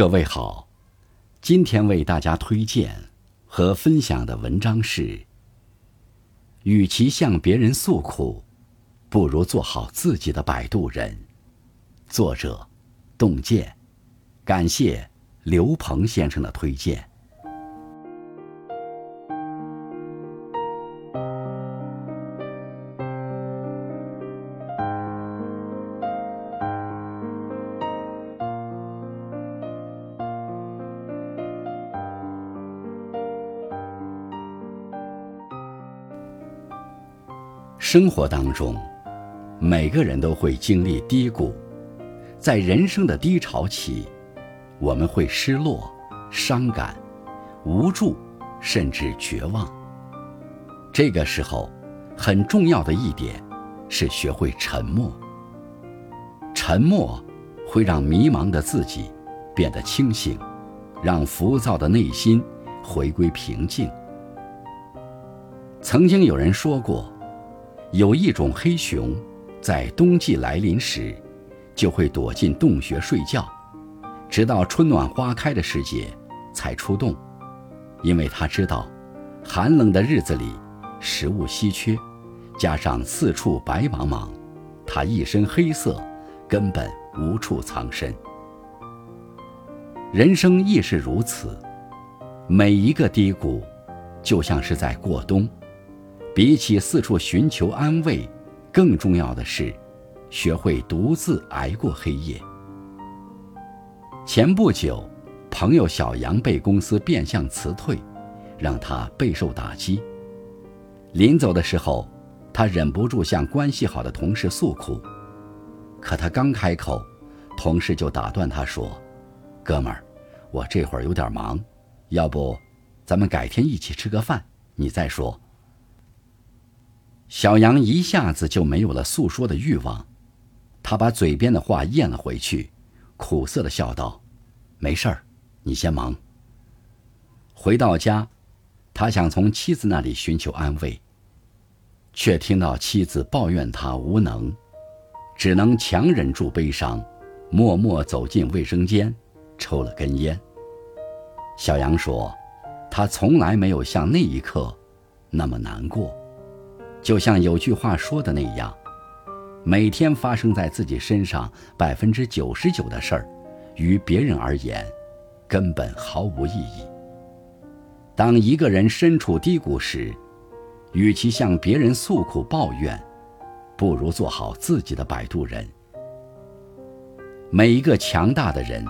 各位好，今天为大家推荐和分享的文章是：与其向别人诉苦，不如做好自己的摆渡人。作者：洞见，感谢刘鹏先生的推荐。生活当中，每个人都会经历低谷，在人生的低潮期，我们会失落、伤感、无助，甚至绝望。这个时候，很重要的一点是学会沉默。沉默会让迷茫的自己变得清醒，让浮躁的内心回归平静。曾经有人说过。有一种黑熊，在冬季来临时，就会躲进洞穴睡觉，直到春暖花开的时节才出洞，因为它知道，寒冷的日子里，食物稀缺，加上四处白茫茫，它一身黑色，根本无处藏身。人生亦是如此，每一个低谷，就像是在过冬。比起四处寻求安慰，更重要的是，学会独自挨过黑夜。前不久，朋友小杨被公司变相辞退，让他备受打击。临走的时候，他忍不住向关系好的同事诉苦，可他刚开口，同事就打断他说：“哥们儿，我这会儿有点忙，要不，咱们改天一起吃个饭，你再说。”小杨一下子就没有了诉说的欲望，他把嘴边的话咽了回去，苦涩的笑道：“没事儿，你先忙。”回到家，他想从妻子那里寻求安慰，却听到妻子抱怨他无能，只能强忍住悲伤，默默走进卫生间，抽了根烟。小杨说：“他从来没有像那一刻那么难过。”就像有句话说的那样，每天发生在自己身上百分之九十九的事儿，于别人而言，根本毫无意义。当一个人身处低谷时，与其向别人诉苦抱怨，不如做好自己的摆渡人。每一个强大的人，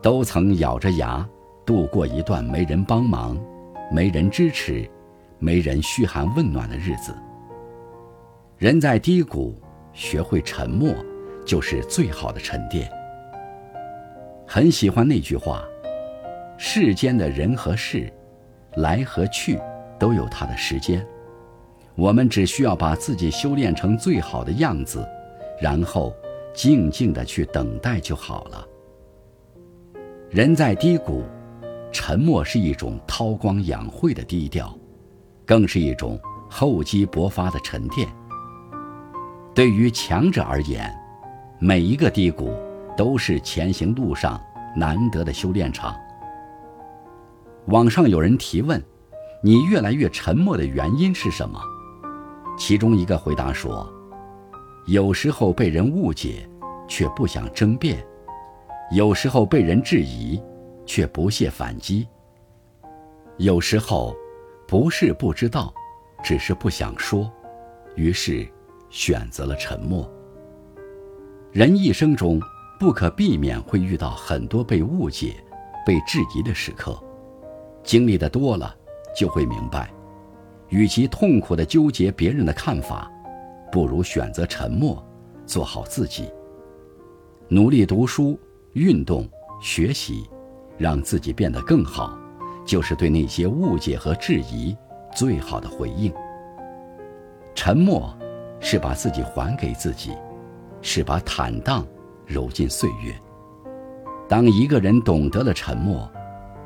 都曾咬着牙度过一段没人帮忙、没人支持。没人嘘寒问暖的日子。人在低谷，学会沉默，就是最好的沉淀。很喜欢那句话：“世间的人和事，来和去，都有它的时间。我们只需要把自己修炼成最好的样子，然后静静的去等待就好了。”人在低谷，沉默是一种韬光养晦的低调。更是一种厚积薄发的沉淀。对于强者而言，每一个低谷都是前行路上难得的修炼场。网上有人提问：“你越来越沉默的原因是什么？”其中一个回答说：“有时候被人误解，却不想争辩；有时候被人质疑，却不屑反击；有时候……”不是不知道，只是不想说，于是选择了沉默。人一生中不可避免会遇到很多被误解、被质疑的时刻，经历的多了，就会明白，与其痛苦的纠结别人的看法，不如选择沉默，做好自己，努力读书、运动、学习，让自己变得更好。就是对那些误解和质疑最好的回应。沉默，是把自己还给自己，是把坦荡揉进岁月。当一个人懂得了沉默，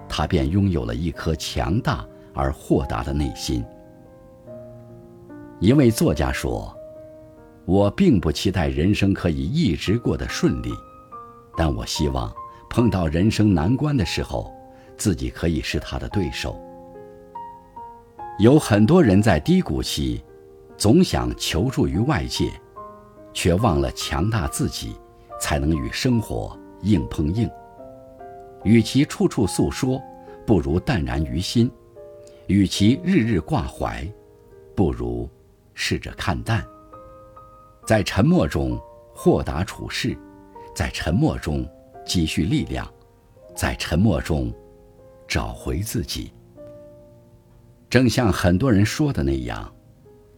他便拥有了一颗强大而豁达的内心。一位作家说：“我并不期待人生可以一直过得顺利，但我希望碰到人生难关的时候，自己可以是他的对手。有很多人在低谷期，总想求助于外界，却忘了强大自己，才能与生活硬碰硬。与其处处诉说，不如淡然于心；与其日日挂怀，不如试着看淡。在沉默中豁达处事，在沉默中积蓄力量，在沉默中找回自己。正像很多人说的那样，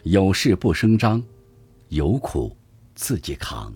有事不声张，有苦自己扛。